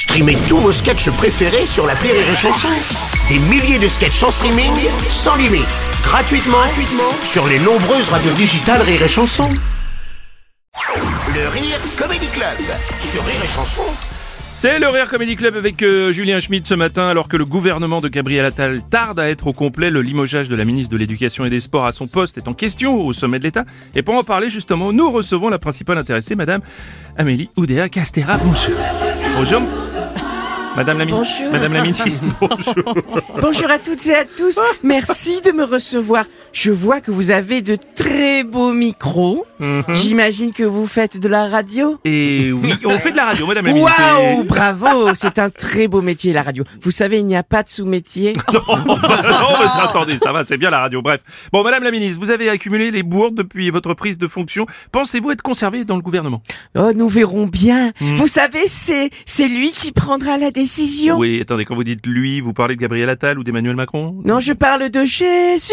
Streamez tous vos sketchs préférés sur la Rire et Chanson. Des milliers de sketchs en streaming, sans limite, gratuitement, gratuitement sur les nombreuses radios digitales Rire et Chanson. Le Rire Comedy Club sur Rire et Chanson. C'est le Rire Comedy Club avec euh, Julien Schmidt ce matin, alors que le gouvernement de Gabriel Attal tarde à être au complet. Le limogeage de la ministre de l'Éducation et des Sports à son poste est en question au sommet de l'État. Et pour en parler justement, nous recevons la principale intéressée, Madame Amélie Oudéa Castera. Bonjour. Bonjour. Madame la ministre. Bonjour. Madame la ministre. Bonjour. Bonjour à toutes et à tous. Merci de me recevoir. Je vois que vous avez de très beaux micros. J'imagine que vous faites de la radio. Et oui, on fait de la radio, Madame la ministre. Waouh, bravo, c'est un très beau métier la radio. Vous savez, il n'y a pas de sous-métier. non, mais attendez, ça va, c'est bien la radio. Bref. Bon, Madame la ministre, vous avez accumulé les bourdes depuis votre prise de fonction. Pensez-vous être conservée dans le gouvernement? Oh, nous verrons bien. Vous savez, c'est lui qui prendra la décision. Oui, attendez, quand vous dites lui, vous parlez de Gabriel Attal ou d'Emmanuel Macron? Non, je parle de Jésus,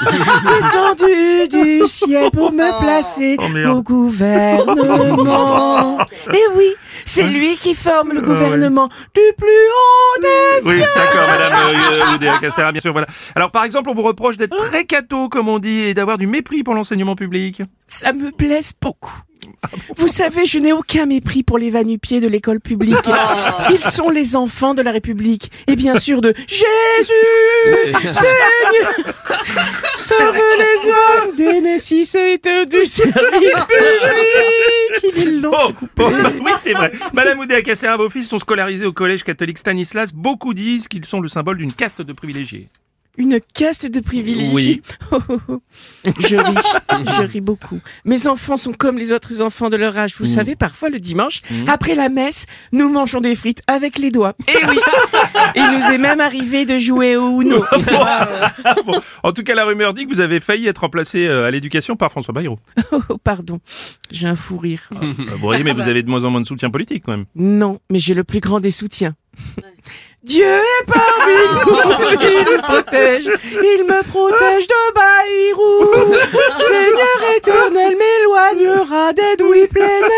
descendu du ciel pour me placer Oh, au gouvernement. Et oui, c'est lui qui forme le gouvernement du plus haut des Oui, d'accord, Madame Oudéa Castera, bien sûr, voilà. Alors, par exemple, on vous reproche d'être très cato, comme on dit, et d'avoir du mépris pour l'enseignement public. Ça me blesse beaucoup. Vous savez, je n'ai aucun mépris pour les vanupiers de l'école publique. Ils sont les enfants de la République. Et bien sûr de Jésus, Seigneur, sauve les hommes des nécessités du service public. Il est long, Oh, oh, bah oui, c'est vrai. Madame Oudéa Castera, vos fils sont scolarisés au collège catholique Stanislas. Beaucoup disent qu'ils sont le symbole d'une caste de privilégiés. Une caste de privilégiés. Oh, oh, oh. Je ris, je ris beaucoup. Mes enfants sont comme les autres enfants de leur âge. Vous savez, parfois le dimanche, après la messe, nous mangeons des frites avec les doigts. Et oui, il nous est même arrivé de jouer au Uno. Bon, en tout cas, la rumeur dit que vous avez failli être remplacé euh, à l'éducation par François Bayrou. Oh, pardon, j'ai un fou rire. Euh, Vous voyez, mais vous avez de moins en moins de soutien politique, quand même. Non, mais j'ai le plus grand des soutiens. Dieu est parmi nous, il me protège, il me protège de Bayrou. Seigneur éternel m'éloignera des douilles pleines.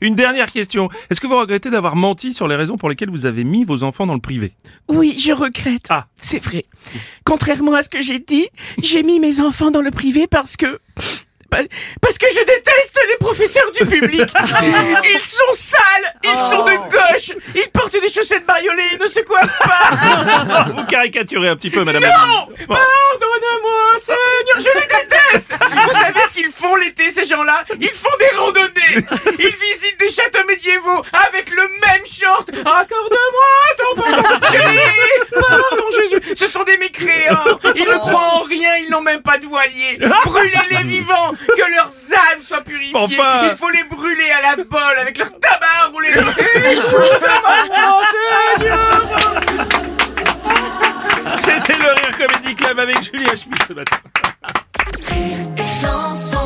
Une dernière question. Est-ce que vous regrettez d'avoir menti sur les raisons pour lesquelles vous avez mis vos enfants dans le privé? Oui, je regrette. Ah. C'est vrai. Contrairement à ce que j'ai dit, j'ai mis mes enfants dans le privé parce que... Parce que je déteste les professeurs du public. Ils sont sales, ils sont de gauche, ils portent des chaussettes bariolées, ils ne se coiffent pas. Vous caricaturez un petit peu, Madame Non. Bon. Pardonne-moi, Seigneur, je les déteste Vous savez ce qu'ils font l'été, ces gens-là? Ils font des randonnées Ils visitent des châteaux médiévaux avec le même short Accorde-moi ton pardon Chérie Pardon, Jésus Ce sont des mécréants Ils ne croient en ils n'ont même pas de voilier Brûlez-les vivants Que leurs âmes soient purifiées Enfin. Il faut les brûler à la bolle avec leur tabac roulé C'était le Rire Comedy Club avec Julien Schmitt ce matin. et chanson.